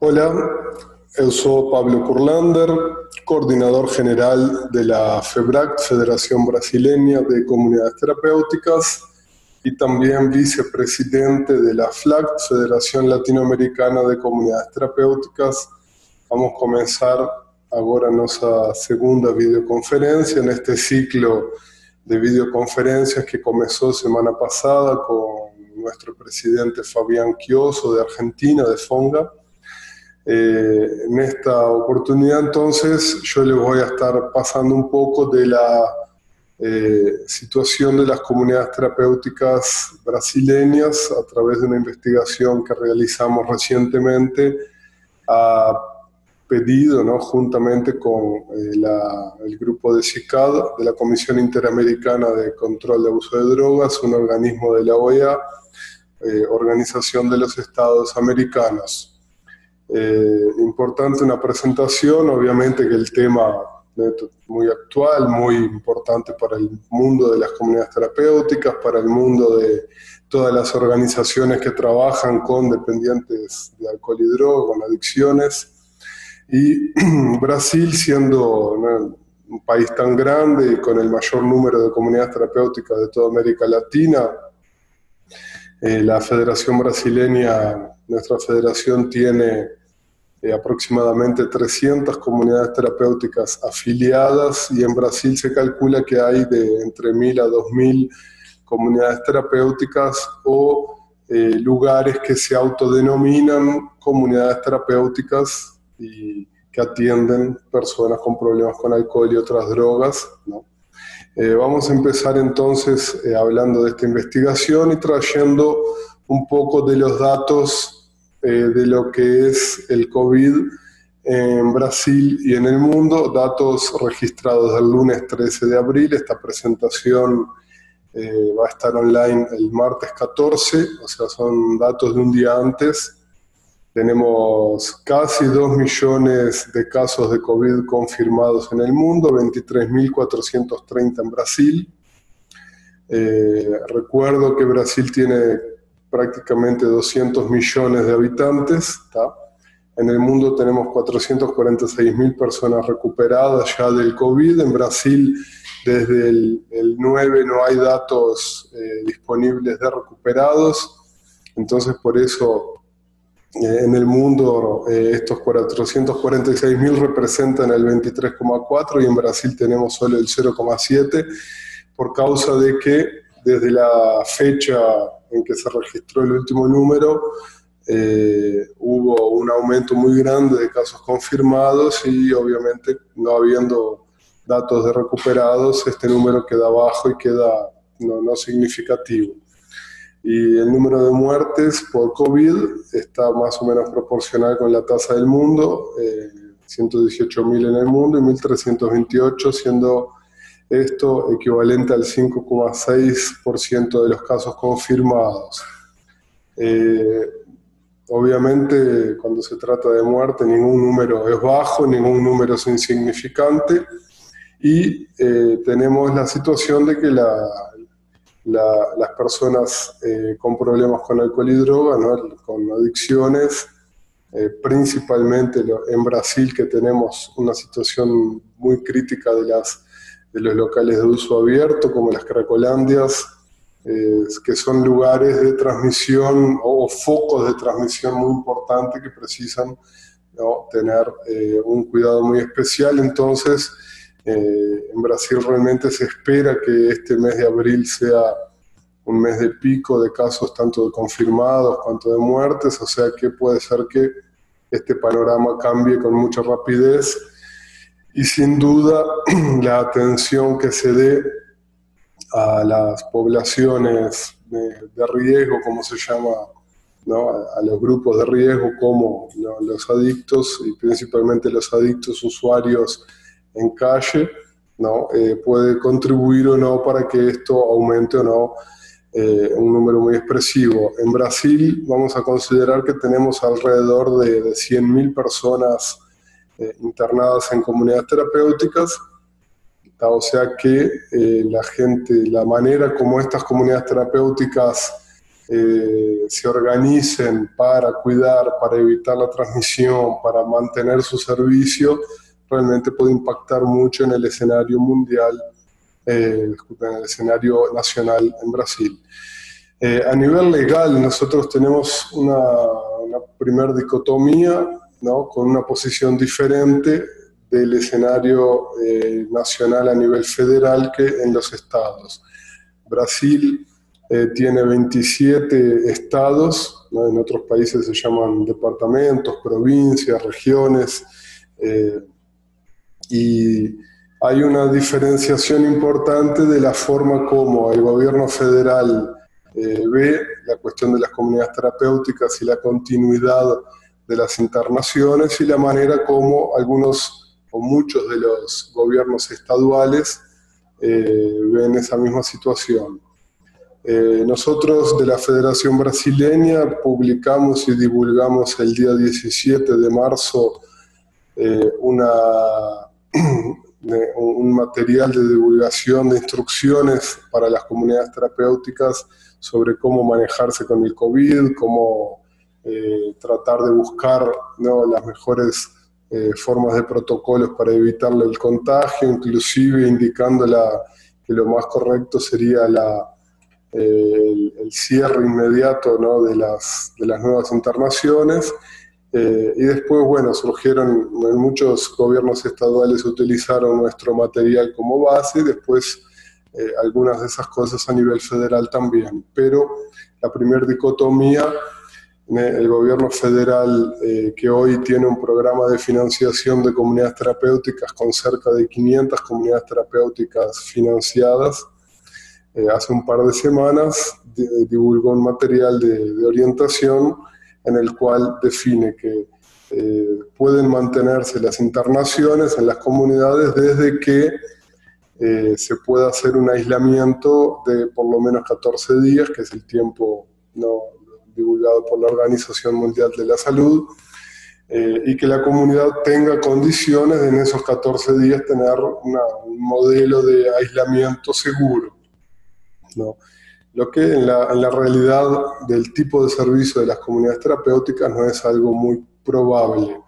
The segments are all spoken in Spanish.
Hola, eu sou Pablo Curlander, coordinador general de la FEBRAC, Federación Brasileña de Comunidades Terapéuticas, y también vicepresidente de la FLAC, Federación Latinoamericana de Comunidades Terapéuticas. Vamos a comenzar ahora nuestra segunda videoconferencia en este ciclo de videoconferencias que comenzó semana pasada con nuestro presidente Fabián Chioso de Argentina, de FONGA. Eh, en esta oportunidad entonces yo les voy a estar pasando un poco de la eh, situación de las comunidades terapéuticas brasileñas a través de una investigación que realizamos recientemente a pedido, ¿no? juntamente con eh, el grupo de CICAD, de la Comisión Interamericana de Control de Abuso de Drogas, un organismo de la OEA, Organización de los Estados Americanos. Eh, importante una presentación, obviamente que el tema muy actual, muy importante para el mundo de las comunidades terapéuticas, para el mundo de todas las organizaciones que trabajan con dependientes de alcohol y droga, con adicciones. Y Brasil, siendo un país tan grande y con el mayor número de comunidades terapéuticas de toda América Latina, eh, la Federación Brasileña, nuestra federación tiene eh, aproximadamente 300 comunidades terapéuticas afiliadas y en Brasil se calcula que hay de entre 1.000 a 2.000 comunidades terapéuticas o eh, lugares que se autodenominan comunidades terapéuticas y que atienden personas con problemas con alcohol y otras drogas. ¿no? Eh, vamos a empezar entonces eh, hablando de esta investigación y trayendo un poco de los datos eh, de lo que es el COVID en Brasil y en el mundo, datos registrados del lunes 13 de abril. Esta presentación va a estar online el martes 14, o sea, son datos de un día antes tenemos casi 2 millones de casos de COVID confirmados en el mundo, 23.430 en Brasil. Eh, recuerdo que Brasil tiene prácticamente 200 millones de habitantes. En el mundo tenemos 446.000 personas recuperadas ya del COVID. En Brasil desde el, 9 no hay datos eh, disponibles de recuperados. Entonces por eso eh, en el mundo eh, estos 446.000 representan el 23,4 y en Brasil tenemos solo el 0,7 por causa de que desde la fecha en que se registró el último número eh, hubo un aumento muy grande de casos confirmados y obviamente no habiendo datos de recuperados este número queda bajo y queda no significativo. Y el número de muertes por COVID está más o menos proporcional con la tasa del mundo, eh, 118.000 en el mundo y 1.328, siendo esto equivalente al 5,6% de los casos confirmados. Eh, obviamente, cuando se trata de muerte, ningún número es bajo, ningún número es insignificante, y eh, tenemos la situación de que la, las personas eh, con problemas con alcohol y droga, con adicciones, principalmente en Brasil que tenemos una situación muy crítica de, las, de los locales de uso abierto, como las Cracolandias, eh, que son lugares de transmisión o, focos de transmisión muy importantes que precisan tener un cuidado muy especial. Entonces, eh, en Brasil realmente se espera que este mes de abril sea un mes de pico de casos tanto de confirmados cuanto de muertes, o sea que puede ser que este panorama cambie con mucha rapidez y sin duda la atención que se dé a las poblaciones de, riesgo, como se llama, a, los grupos de riesgo como los adictos y principalmente los adictos usuarios en calle, ¿no? Eh, puede contribuir o no para que esto aumente o no eh, un número muy expresivo. En Brasil vamos a considerar que tenemos alrededor de, de 100.000 personas eh, internadas en comunidades terapéuticas, o sea que la gente, la manera como estas comunidades terapéuticas eh, se organicen para cuidar, para evitar la transmisión, para mantener su servicio, realmente puede impactar mucho en el escenario mundial, eh, en el escenario nacional en Brasil. Eh, a nivel legal, nosotros tenemos una, una primer dicotomía, ¿no? con una posición diferente del escenario nacional a nivel federal que en los estados. Brasil eh, tiene 27 estados, en otros países se llaman departamentos, provincias, regiones, eh, y hay una diferenciación importante de la forma como el gobierno federal eh, ve la cuestión de las comunidades terapéuticas y la continuidad de las internaciones y la manera como algunos o muchos de los gobiernos estaduales ven esa misma situación. Eh, nosotros de la Federación Brasileña publicamos y divulgamos el día 17 de marzo eh, una, un material de divulgación de instrucciones para las comunidades terapéuticas sobre cómo manejarse con el COVID, cómo eh, tratar de buscar las mejores formas de protocolos para evitarle el contagio, inclusive indicando que lo más correcto sería la el, cierre inmediato ¿no? de, las, de las nuevas internaciones. Eh, y después, bueno, surgieron, muchos gobiernos estaduales utilizaron nuestro material como base, y después eh, algunas de esas cosas a nivel federal también. Pero la primera dicotomía, el gobierno federal eh, que hoy tiene un programa de financiación de comunidades terapéuticas con cerca de 500 comunidades terapéuticas financiadas, eh, hace un par de semanas divulgó un material de, orientación en el cual define que eh, pueden mantenerse las internaciones en las comunidades desde que eh, se pueda hacer un aislamiento de por lo menos 14 días, que es el tiempo no, divulgado por la Organización Mundial de la Salud, y que la comunidad tenga condiciones de en esos 14 días tener un modelo de aislamiento seguro. ¿no? Lo que en la, en la, realidad del tipo de servicio de las comunidades terapéuticas no es algo muy probable.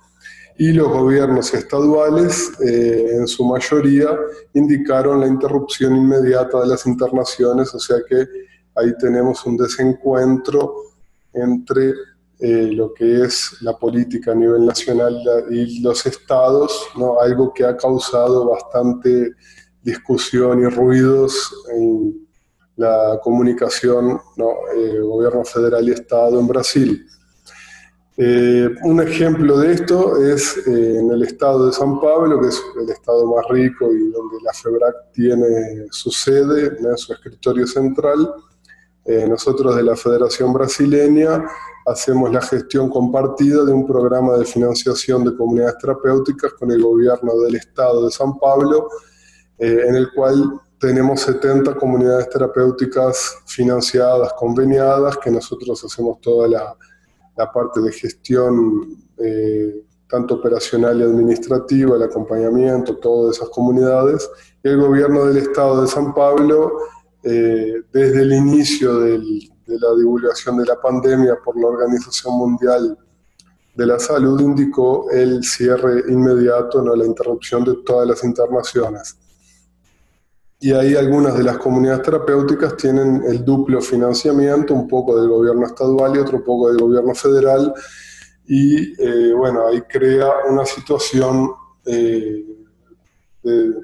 Y los gobiernos estaduales, eh, en su mayoría, indicaron la interrupción inmediata de las internaciones, o sea que ahí tenemos un desencuentro entre eh, lo que es la política a nivel nacional y los estados, algo que ha causado bastante discusión y ruidos en, la comunicación, ¿no? Eh, gobierno federal y Estado en Brasil. Eh, un ejemplo de esto es en el estado de San Pablo, que es el estado más rico y donde la FEBRAC tiene su sede, su escritorio central. Nosotros de la Federación Brasileña hacemos la gestión compartida de un programa de financiación de comunidades terapéuticas con el gobierno del estado de San Pablo, en el cual tenemos 70 comunidades terapéuticas financiadas, conveniadas, que nosotros hacemos toda la, parte de gestión, eh, tanto operacional y administrativa, el acompañamiento, todas esas comunidades. el gobierno del Estado de San Pablo, eh, desde el inicio de la divulgación de la pandemia por la Organización Mundial de la Salud, indicó el cierre inmediato, ¿no? la interrupción de todas las internaciones y ahí algunas de las comunidades terapéuticas tienen el duplo financiamiento, un poco del gobierno estadual y otro poco del gobierno federal, y eh, bueno, ahí crea una situación eh, de,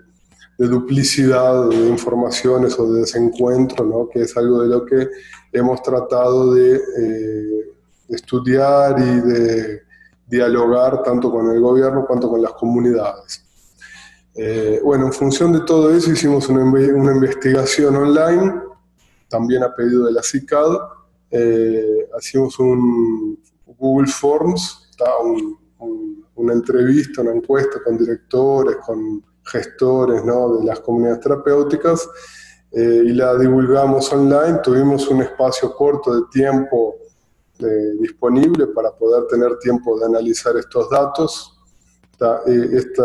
duplicidad de informaciones o de desencuentro, ¿no? que es algo de lo que hemos tratado de eh, estudiar y de dialogar tanto con el gobierno cuanto con las comunidades. Eh, bueno, en función de todo eso hicimos una, investigación online, también a pedido de la CICAD. Eh, hicimos un Google Forms, una entrevista, una encuesta con directores, con gestores de las comunidades terapéuticas eh, y la divulgamos online. Tuvimos un espacio corto de tiempo disponible para poder tener tiempo de analizar estos datos eh, esta,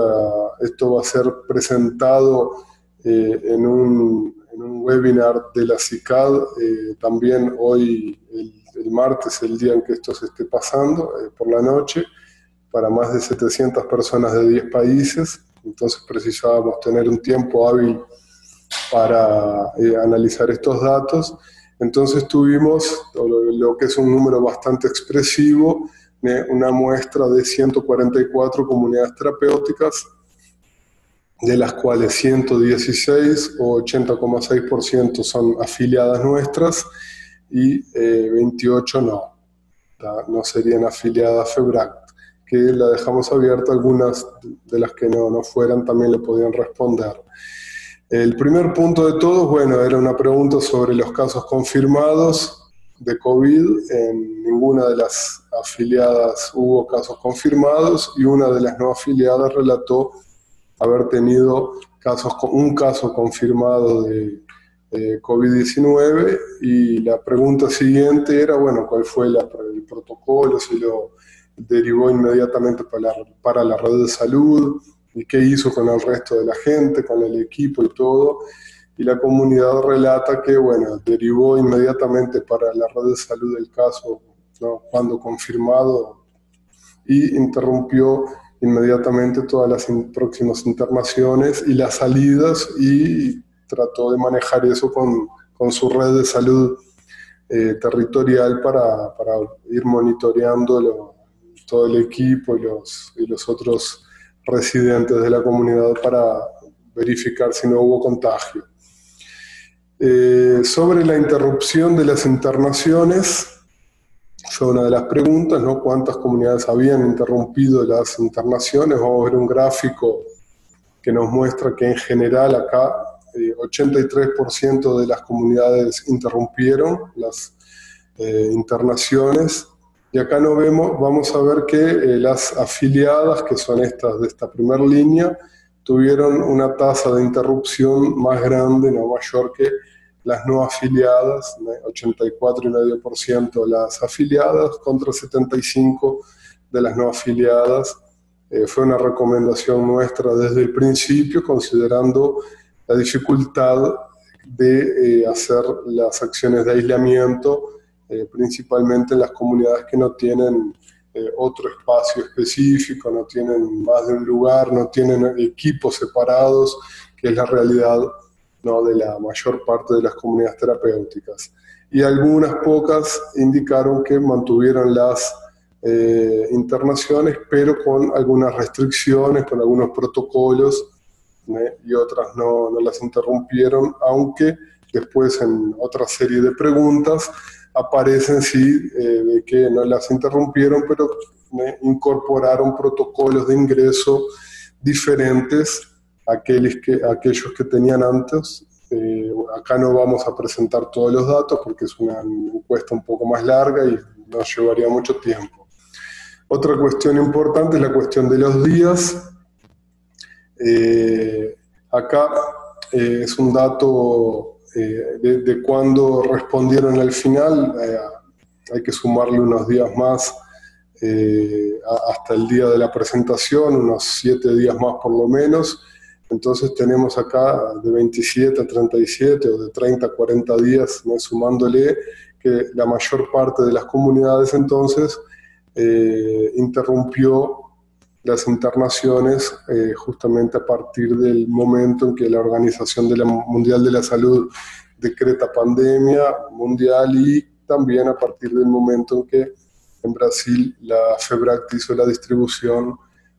esto va a ser presentado eh, en, un, un webinar de la CICAD, eh, también hoy, el, martes, el día en que esto se esté pasando, eh, por la noche, para más de 700 personas de 10 países. Entonces precisábamos tener un tiempo hábil para analizar estos datos. Entonces tuvimos lo que es un número bastante expresivo, una muestra de 144 comunidades terapéuticas de las cuales 116 o 80,6% son afiliadas nuestras y 28 eh, no, no serían afiliadas a FEBRACT, que la dejamos abierta, algunas de las que no, no fueran también le podían responder. El primer punto de todo, bueno, era una pregunta sobre los casos confirmados de COVID. En ninguna de las afiliadas hubo casos confirmados y una de las no afiliadas relató haber tenido casos, un caso confirmado de COVID-19 y la pregunta siguiente era, bueno, ¿cuál fue el protocolo? Si lo derivó inmediatamente para para la red de salud y qué hizo con el resto de la gente, con el equipo y todo. Y la comunidad relata que, bueno, derivó inmediatamente para la red de salud el caso cuando confirmado y interrumpió inmediatamente todas las próximas internaciones y las salidas y trató de manejar eso con, con su red de salud eh, territorial para, para, ir monitoreando todo el equipo y los, otros residentes de la comunidad para verificar si no hubo contagio. Eh, sobre la interrupción de las internaciones, fue una de las preguntas, ¿no? ¿Cuántas comunidades habían interrumpido las internaciones? Vamos a ver un gráfico que nos muestra que en general acá 83% eh, de las comunidades interrumpieron las eh, internaciones. Y acá no vemos, vamos a ver que eh, las afiliadas, que son estas de esta primera línea, tuvieron una tasa de interrupción más grande, no mayor que las no afiliadas, 84,5% las afiliadas contra 75% de las no afiliadas. Eh, fue una recomendación nuestra desde el principio, considerando la dificultad de eh, hacer las acciones de aislamiento, eh, principalmente en las comunidades que no tienen otro espacio específico, no tienen más de un lugar, no tienen equipos separados, que es la realidad de la mayor parte de las comunidades terapéuticas. Y algunas pocas indicaron que mantuvieron las eh, internaciones, pero con algunas restricciones, con algunos protocolos, ¿eh? y otras no, no, las interrumpieron, aunque después en otra serie de preguntas aparecen sí eh, de que no las interrumpieron, pero incorporaron protocolos de ingreso diferentes aquellos que, aquellos que tenían antes. Eh, acá no vamos a presentar todos los datos porque es una encuesta un poco más larga y nos llevaría mucho tiempo. Otra cuestión importante es la cuestión de los días. Eh, acá eh, es un dato de, de cuándo respondieron al final. hay que sumarle unos días más hasta el día de la presentación, unos siete días más por lo menos. Entonces tenemos acá de 27 a 37 o de 30 a 40 días, sumándole que la mayor parte de las comunidades entonces eh, interrumpió las internaciones eh, justamente a partir del momento en que la Organización de Mundial de la Salud decreta pandemia mundial y también a partir del momento en que en Brasil la FEBRAC hizo la distribución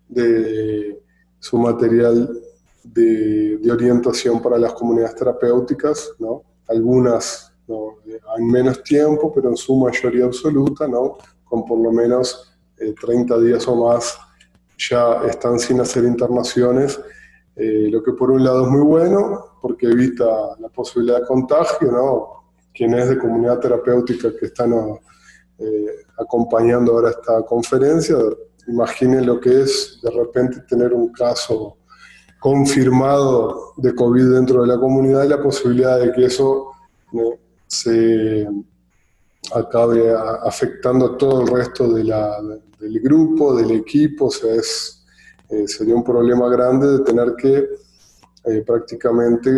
de su material de, orientación para las comunidades terapéuticas, ¿no? Algunas ¿no? en menos tiempo, pero en su mayoría absoluta, ¿no? Con por lo menos 30 eh, días o más ya están sin hacer internaciones, eh, lo que por un lado es muy bueno, porque evita la posibilidad de contagio, ¿no? Quienes de comunidad terapéutica que están eh, acompañando ahora esta conferencia, imaginen lo que es de repente tener un caso confirmado de COVID dentro de la comunidad y la posibilidad de que eso se acabe afectando a todo el resto de la, del grupo, del equipo. O sea, es, eh, sería un problema grande de tener que eh, prácticamente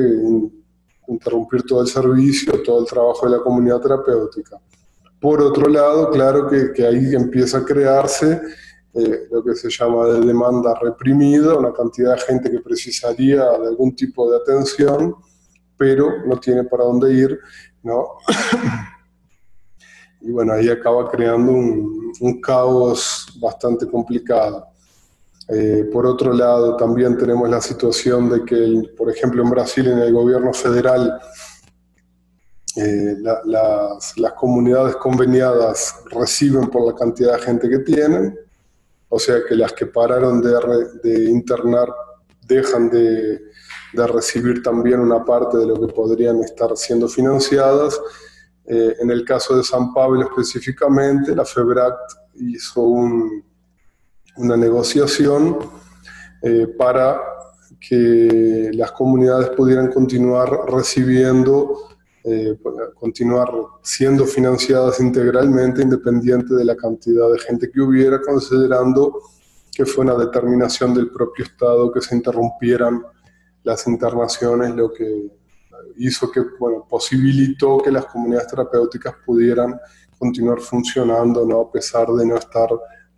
interrumpir todo el servicio, todo el trabajo de la comunidad terapéutica. Por otro lado, claro que, ahí empieza a crearse eh, lo que se llama de demanda reprimida, una cantidad de gente que precisaría de algún tipo de atención, pero no tiene para dónde ir, ¿no? y bueno, ahí acaba creando un, caos bastante complicado. Eh, por otro lado, también tenemos la situación de que, por ejemplo, en Brasil, en el gobierno federal, eh, las, comunidades conveniadas reciben por la cantidad de gente que tienen, o sea que las que pararon de, de internar dejan de, de, recibir también una parte de lo que podrían estar siendo financiadas. Eh, en el caso de San Pablo específicamente, la FEBRACT hizo un, una negociación eh, para que las comunidades pudieran continuar recibiendo, eh, continuar siendo financiadas integralmente, independiente de la cantidad de gente que hubiera, considerando que fue una determinación del propio Estado que se interrumpieran las internaciones, lo que hizo que, bueno, posibilitó que las comunidades terapéuticas pudieran continuar funcionando, ¿no? a pesar de no estar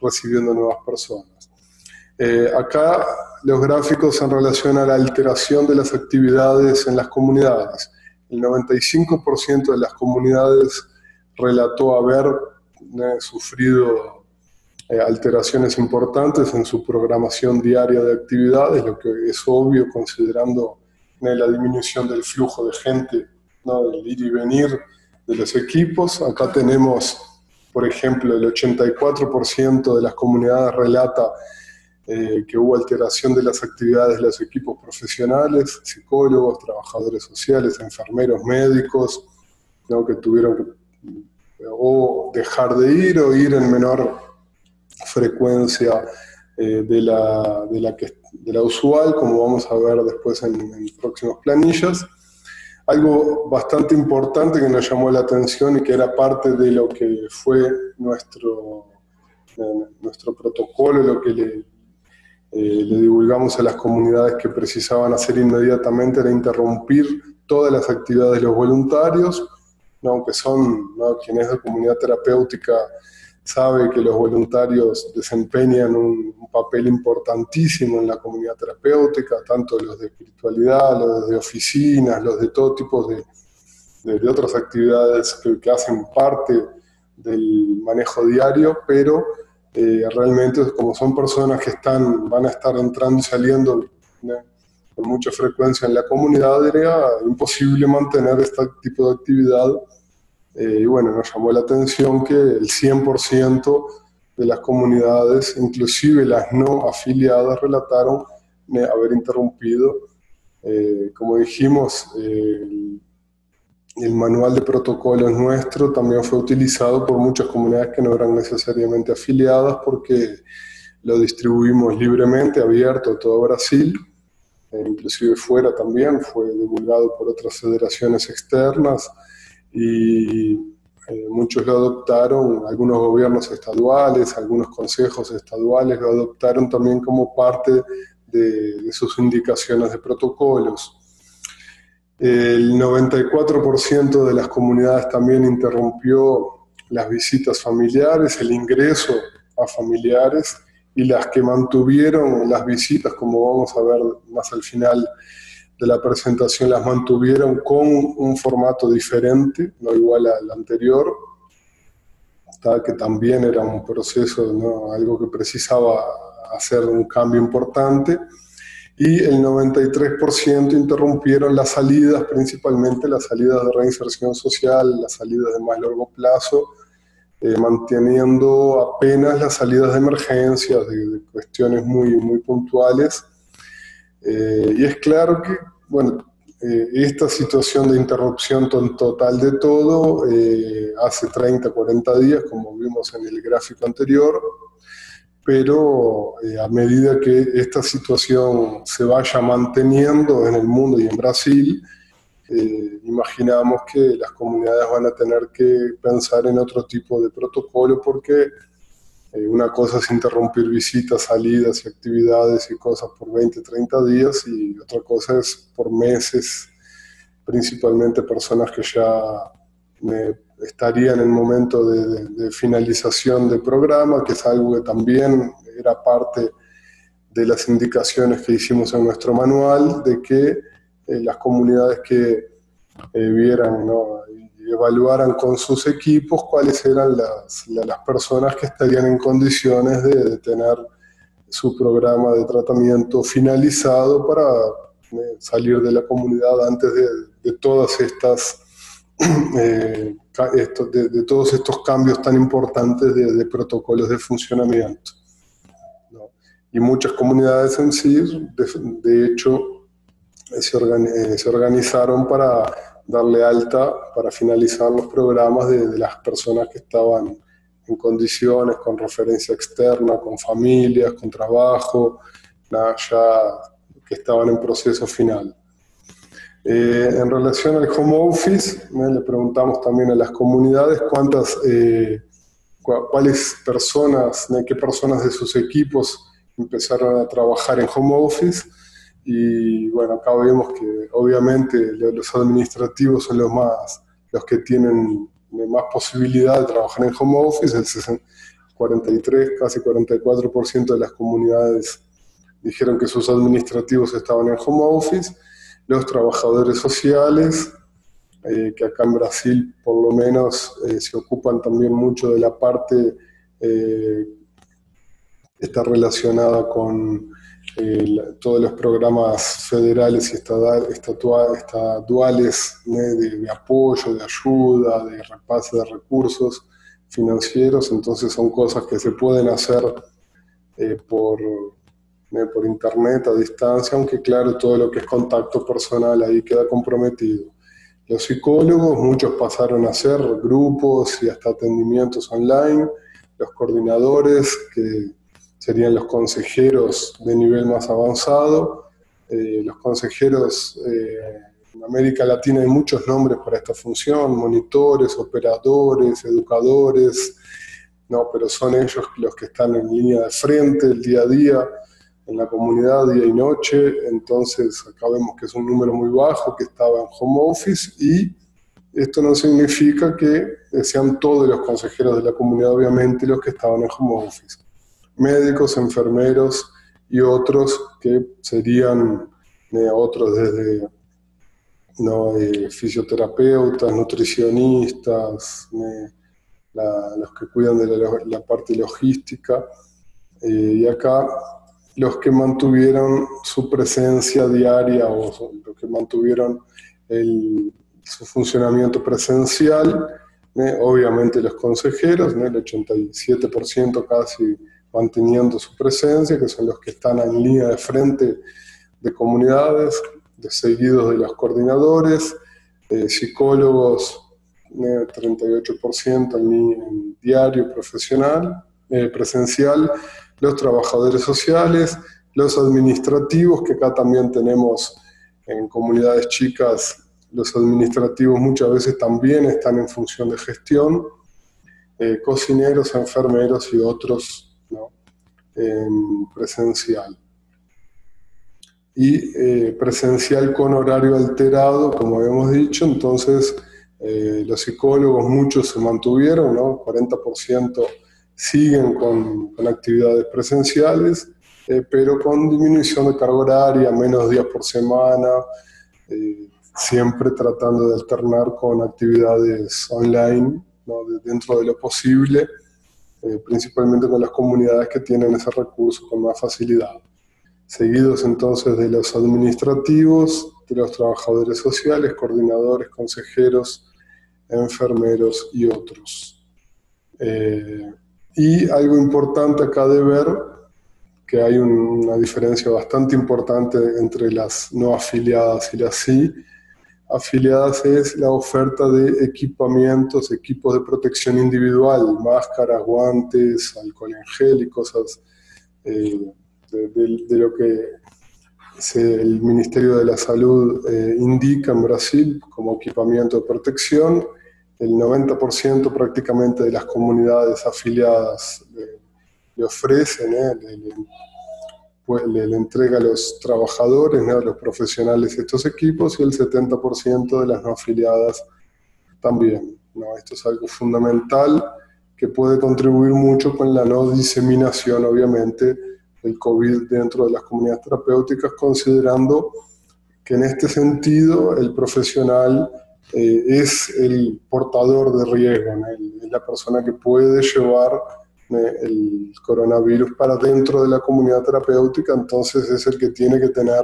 recibiendo nuevas personas. Eh, acá los gráficos en relación a la alteración de las actividades en las comunidades. El 95% de las comunidades relató haber eh, sufrido eh, alteraciones importantes en su programación diaria de actividades, lo que es obvio considerando la disminución del flujo de gente, ¿no? del ir y venir de los equipos. Acá tenemos por ejemplo, el 84% de las comunidades relata eh, que hubo alteración de las actividades de los equipos profesionales, psicólogos, trabajadores sociales, enfermeros, médicos, que tuvieron que o dejar de ir o ir en menor frecuencia eh, de, la, de, la usual, como vamos a ver después en, en próximas planillas. Algo bastante importante que nos llamó la atención y que era parte de lo que fue nuestro, eh, nuestro protocolo, lo que le, eh, le divulgamos a las comunidades que precisaban hacer inmediatamente era interrumpir todas las actividades de los voluntarios, aunque son ¿no? quienes de comunidad terapéutica sabe que los voluntarios desempeñan un, papel importantísimo en la comunidad terapéutica, tanto los de espiritualidad, los de oficinas, los de todo tipo de, de, otras actividades que, hacen parte del manejo diario, pero eh, realmente como son personas que están, van a estar entrando y saliendo con mucha frecuencia en la comunidad, era imposible mantener este tipo de actividad eh, y bueno, nos llamó la atención que el 100% de las comunidades, inclusive las no afiliadas, relataron haber interrumpido. Eh, como dijimos, el, manual de protocolos nuestro también fue utilizado por muchas comunidades que no eran necesariamente afiliadas porque lo distribuimos libremente, abierto a todo Brasil, eh, inclusive fuera también, fue divulgado por otras federaciones externas y eh, muchos lo adoptaron, algunos gobiernos estaduales, algunos consejos estaduales lo adoptaron también como parte de, sus indicaciones de protocolos. El 94% de las comunidades también interrumpió las visitas familiares, el ingreso a familiares y las que mantuvieron las visitas, como vamos a ver más al final, de la presentación las mantuvieron con un formato diferente, no igual al anterior, que también era un proceso, ¿no? algo que precisaba hacer un cambio importante, y el 93% interrumpieron las salidas, principalmente las salidas de reinserción social, las salidas de más largo plazo, eh, manteniendo apenas las salidas de emergencia, de, cuestiones muy, muy puntuales. Eh, y es claro que bueno, eh, esta situación de interrupción total de todo eh, hace 30, 40 días, como vimos en el gráfico anterior, pero eh, a medida que esta situación se vaya manteniendo en el mundo y en Brasil, imaginamos que las comunidades van a tener que pensar en otro tipo de protocolo porque eh, una cosa es interrumpir visitas, salidas y actividades y cosas por 20, 30 días y otra cosa es por meses principalmente personas que ya estarían en el momento de, finalización del programa, que es algo que también era parte de las indicaciones que hicimos en nuestro manual, de que eh, las comunidades que eh, vieran evaluaran con sus equipos cuáles eran las, las personas que estarían en condiciones de, tener su programa de tratamiento finalizado para eh, salir de la comunidad antes de, todas estas eh, de, todos estos cambios tan importantes de, protocolos de funcionamiento. Y muchas comunidades en sí, de, hecho, se, eh, se, organizaron para darle alta, para finalizar los programas de, las personas que estaban en condiciones, con referencia externa, con familias, con trabajo, ya que estaban en proceso final. Eh, en relación al home office, le preguntamos también a las comunidades cuántas, eh, cuáles personas, qué personas de sus equipos empezaron a trabajar en home office. Y bueno, acá vemos que obviamente los administrativos son los más, los que tienen más posibilidad de trabajar en home office, el 43, casi 44% de las comunidades dijeron que sus administrativos estaban en home office. Los trabajadores sociales, eh, que acá en Brasil por lo menos eh, se ocupan también mucho de la parte eh, está relacionada con todos los programas federales y estatuales de, de, apoyo, de ayuda, de repase de recursos financieros, entonces son cosas que se pueden hacer por por internet a distancia, aunque claro, todo lo que es contacto personal ahí queda comprometido. Los psicólogos, muchos pasaron a hacer grupos y hasta atendimientos online, los coordinadores, que serían los consejeros de nivel más avanzado, eh, los consejeros eh, en América Latina hay muchos nombres para esta función, monitores, operadores, educadores, no, pero son ellos los que están en línea de frente el día a día en la comunidad día y noche, entonces acá vemos que es un número muy bajo que estaba en home office y esto no significa que sean todos los consejeros de la comunidad, obviamente, los que estaban en home office. Médicos, enfermeros y otros que serían eh, otros desde no, eh, fisioterapeutas, nutricionistas, eh, los que cuidan de la, parte logística. y acá los que mantuvieron su presencia diaria o los que mantuvieron su funcionamiento presencial, obviamente los consejeros, el 87% casi manteniendo su presencia, que son los que están en línea de frente de comunidades, de seguidos de los coordinadores, eh, psicólogos, 38% en, diario profesional, eh, presencial, los trabajadores sociales, los administrativos, que acá también tenemos en comunidades chicas, los administrativos muchas veces también están en función de gestión, eh, cocineros, enfermeros y otros en presencial. Y eh, presencial con horario alterado, como habíamos dicho, entonces eh, los psicólogos muchos se mantuvieron, ¿no? 40% siguen con, actividades presenciales, eh, pero con disminución de carga horaria, menos días por semana, siempre tratando de alternar con actividades online dentro de lo posible, eh, principalmente con las comunidades que tienen ese recurso con más facilidad. Seguidos entonces de los administrativos, de los trabajadores sociales, coordinadores, consejeros, enfermeros y otros. Y algo importante acá de ver, que hay una diferencia bastante importante entre las no afiliadas y las sí. Afiliadas es la oferta de equipamientos, equipos de protección individual, máscaras, guantes, alcohol en gel y cosas eh, de, lo que el Ministerio de la Salud eh, indica en Brasil como equipamiento de protección el 90% prácticamente de las comunidades afiliadas le, ofrecen, ¿eh? le, entrega a los trabajadores, a los profesionales estos equipos y el 70% de las no afiliadas también. ¿no? Esto es algo fundamental que puede contribuir mucho con la no diseminación, obviamente, del COVID dentro de las comunidades terapéuticas, considerando que en este sentido el profesional eh, es el portador de riesgo, es la persona que puede llevar el coronavirus para dentro de la comunidad terapéutica, entonces es el que tiene que tener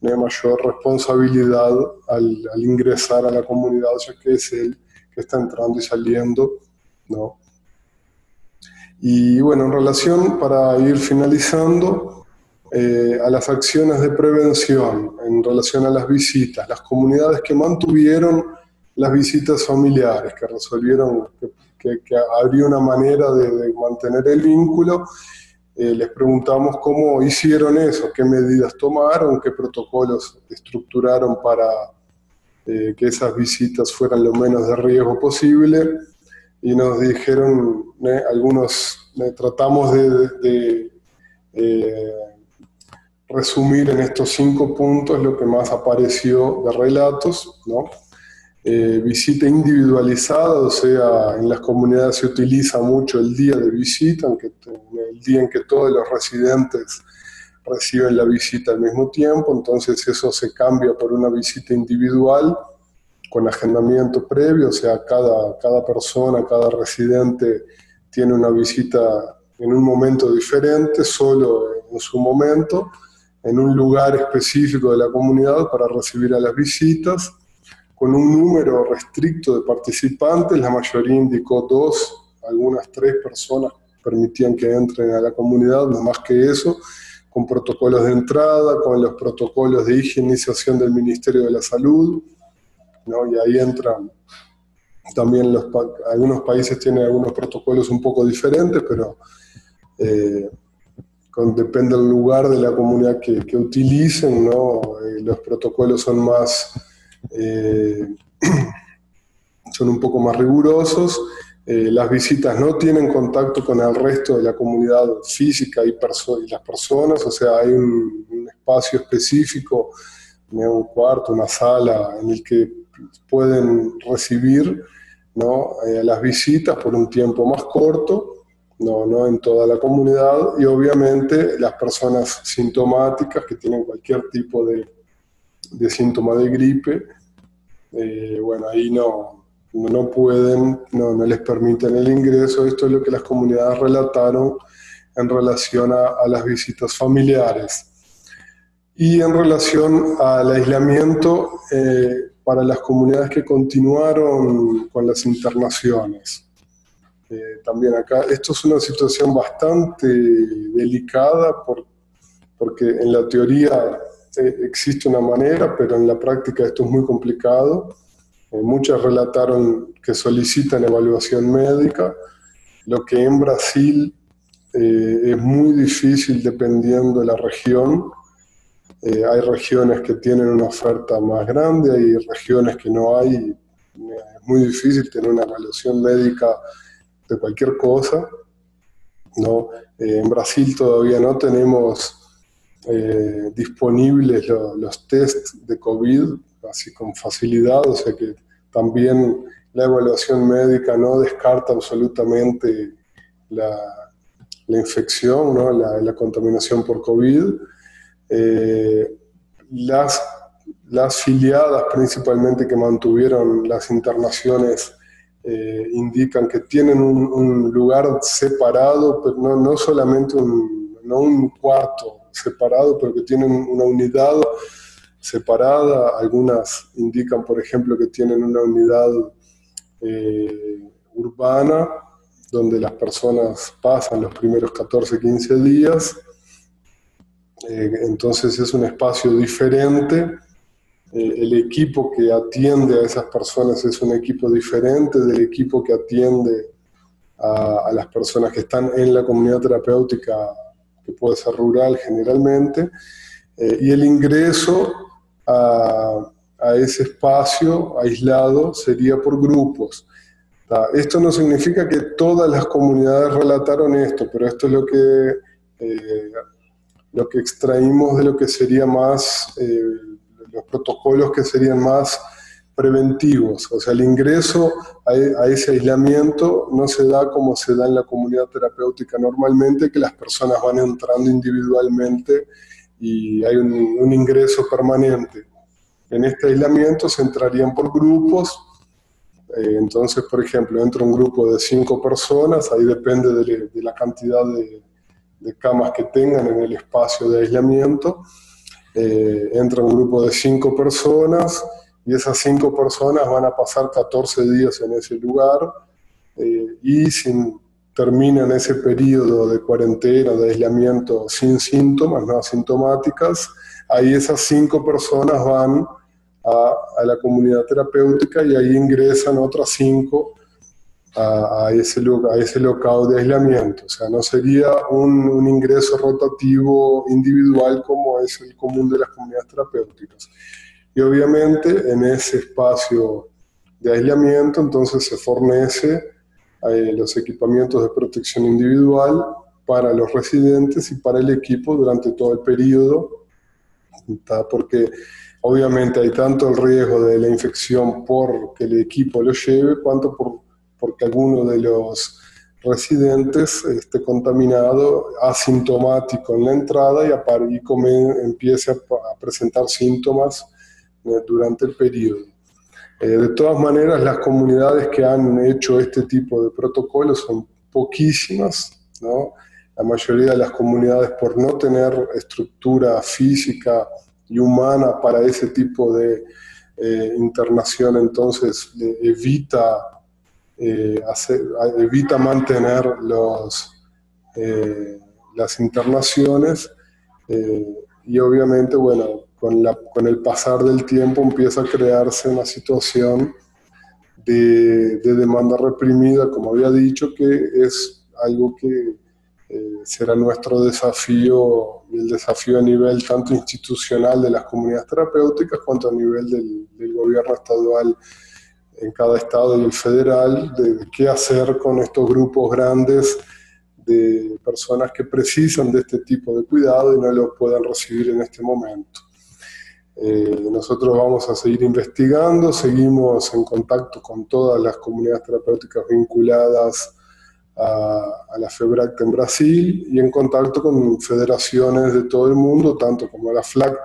mayor responsabilidad al, al, ingresar a la comunidad, ya que es él que está entrando y saliendo, ¿no? Y bueno, en relación, para ir finalizando, eh, a las acciones de prevención en relación a las visitas, las comunidades que mantuvieron las visitas familiares, que resolvieron que, habría una manera de, mantener el vínculo, eh, les preguntamos cómo hicieron eso, qué medidas tomaron, qué protocolos estructuraron para eh, que esas visitas fueran lo menos de riesgo posible y nos dijeron algunos, tratamos de, resumir en estos cinco puntos lo que más apareció de relatos, ¿no? Eh, visita individualizada, o sea, en las comunidades se utiliza mucho el día de visita, aunque el día en que todos los residentes reciben la visita al mismo tiempo, entonces eso se cambia por una visita individual con agendamiento previo, o sea, cada, cada persona, cada residente tiene una visita en un momento diferente, solo en su momento, en un lugar específico de la comunidad para recibir a las visitas, con un número restricto de participantes, la mayoría indicó dos, algunas tres personas permitían que entren a la comunidad, no más que eso, con protocolos de entrada, con los protocolos de higienización del Ministerio de la Salud, ¿no? y ahí entran también los, algunos países tienen algunos protocolos un poco diferentes, pero eh, depende del lugar de la comunidad que, utilicen, ¿no? Eh, los protocolos son más, eh, son un poco más rigurosos. Eh, las visitas no tienen contacto con el resto de la comunidad física y, y las personas, o sea, hay un, espacio específico, un cuarto, una sala en el que pueden recibir ¿no? las visitas por un tiempo más corto no, no en toda la comunidad y obviamente las personas sintomáticas que tienen cualquier tipo de, de síntoma de gripe, eh, bueno, ahí no, no pueden, no, no, les permiten el ingreso. Esto es lo que las comunidades relataron en relación a, las visitas familiares. Y en relación al aislamiento eh, para las comunidades que continuaron con las internaciones. Eh, también acá. Esto es una situación bastante delicada por, porque en la teoría eh, existe una manera, pero en la práctica esto es muy complicado. Eh, muchas relataron que solicitan evaluación médica, lo que en Brasil es muy difícil dependiendo de la región. hay regiones que tienen una oferta más grande, hay regiones que no hay. Es muy difícil tener una evaluación médica de cualquier cosa. ¿no? Eh, en Brasil todavía no tenemos eh, disponibles los test de COVID así con facilidad, o sea que también la evaluación médica no descarta absolutamente la, la infección, ¿no? la, contaminación por COVID. Eh, las, las filiadas principalmente que mantuvieron las internaciones eh, indican que tienen un, lugar separado, pero no, no solamente un, no un cuarto separado, pero que tienen una unidad separada. Algunas indican, por ejemplo, que tienen una unidad eh, urbana donde las personas pasan los primeros 14, 15 días. Eh, entonces es un espacio diferente eh, el equipo que atiende a esas personas es un equipo diferente del equipo que atiende a, las personas que están en la comunidad terapéutica, que puede ser rural generalmente, eh, y el ingreso a, ese espacio aislado sería por grupos. Esto no significa que todas las comunidades relataron esto, pero esto es lo que eh, lo que extraímos de lo que sería más, eh, los protocolos que serían más preventivos. O sea, el ingreso a, a, ese aislamiento no se da como se da en la comunidad terapéutica normalmente, que las personas van entrando individualmente y hay un, ingreso permanente. En este aislamiento se entrarían por grupos, eh, entonces, por ejemplo, entra un grupo de cinco personas, ahí depende de, la cantidad de, de, camas que tengan en el espacio de aislamiento. Eh, entra un grupo de cinco personas y esas cinco personas van a pasar 14 días en ese lugar eh, y sin, terminan ese periodo de cuarentena, de aislamiento sin síntomas, no asintomáticas, ahí esas cinco personas van a, la comunidad terapéutica y ahí ingresan otras cinco a, ese, a ese local de aislamiento. O sea, no sería un, ingreso rotativo individual como es el común de las comunidades terapéuticas. Y obviamente en ese espacio de aislamiento entonces se fornece eh, los equipamientos de protección individual para los residentes y para el equipo durante todo el periodo, porque Obviamente hay tanto el riesgo de la infección por que el equipo lo lleve, cuanto por porque alguno de los residentes esté contaminado, asintomático en la entrada y, y empiece a, presentar síntomas durante el periodo. Eh, de todas maneras, las comunidades que han hecho este tipo de protocolos son poquísimas, ¿no? La mayoría de las comunidades, por no tener estructura física y humana para ese tipo de eh, internación, entonces evita, eh, evita mantener los, eh, las internaciones y obviamente, bueno, con, la, con, el pasar del tiempo empieza a crearse una situación de, de demanda reprimida, como había dicho, que es algo que eh, será nuestro desafío, el desafío a nivel tanto institucional de las comunidades terapéuticas cuanto a nivel del, del gobierno estadual en cada estado y el federal, de, qué hacer con estos grupos grandes de personas que precisan de este tipo de cuidado y no lo puedan recibir en este momento. Eh, nosotros vamos a seguir investigando, seguimos en contacto con todas las comunidades terapéuticas vinculadas a, la FEBRAC en Brasil y en contacto con federaciones de todo el mundo, tanto como la FLAC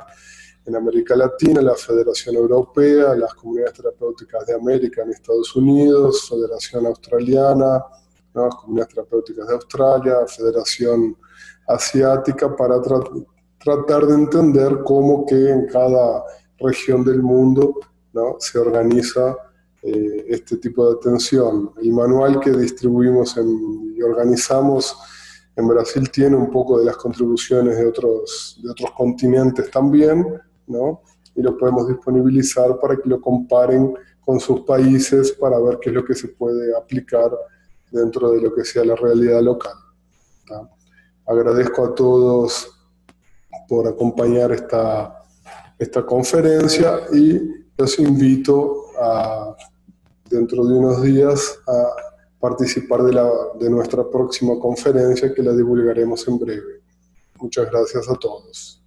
en América Latina, la Federación Europea, las comunidades terapéuticas de América en Estados Unidos, Federación Australiana, comunidades terapéuticas de Australia, Federación Asiática, para tratar de entender cómo que en cada región del mundo ¿no? se organiza eh, este tipo de atención. El manual que distribuimos y organizamos en Brasil tiene un poco de las contribuciones de otros, de otros continentes también, ¿no? y lo podemos disponibilizar para que lo comparen con sus países para ver qué es lo que se puede aplicar dentro de lo que sea la realidad local. Agradezco a todos por acompañar esta, esta conferencia y los invito a dentro de unos días a participar de, la, de nuestra próxima conferencia que la divulgaremos en breve. Muchas gracias a todos.